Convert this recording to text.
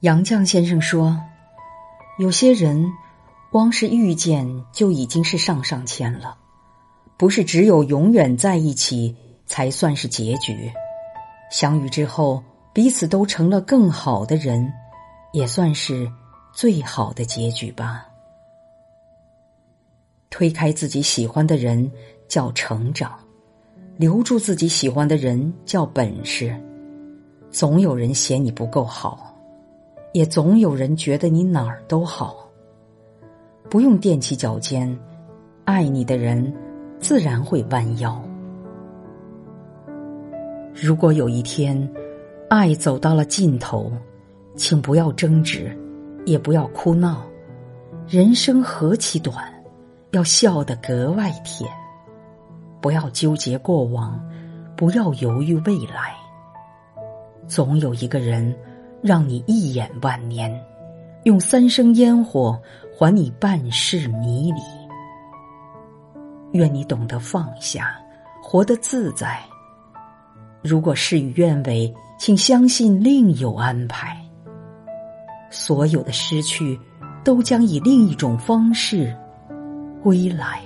杨绛先生说：“有些人，光是遇见就已经是上上签了，不是只有永远在一起才算是结局。相遇之后，彼此都成了更好的人，也算是最好的结局吧。推开自己喜欢的人叫成长，留住自己喜欢的人叫本事。总有人嫌你不够好。”也总有人觉得你哪儿都好，不用踮起脚尖，爱你的人自然会弯腰。如果有一天，爱走到了尽头，请不要争执，也不要哭闹。人生何其短，要笑得格外甜。不要纠结过往，不要犹豫未来。总有一个人。让你一眼万年，用三生烟火还你半世迷离。愿你懂得放下，活得自在。如果事与愿违，请相信另有安排。所有的失去，都将以另一种方式归来。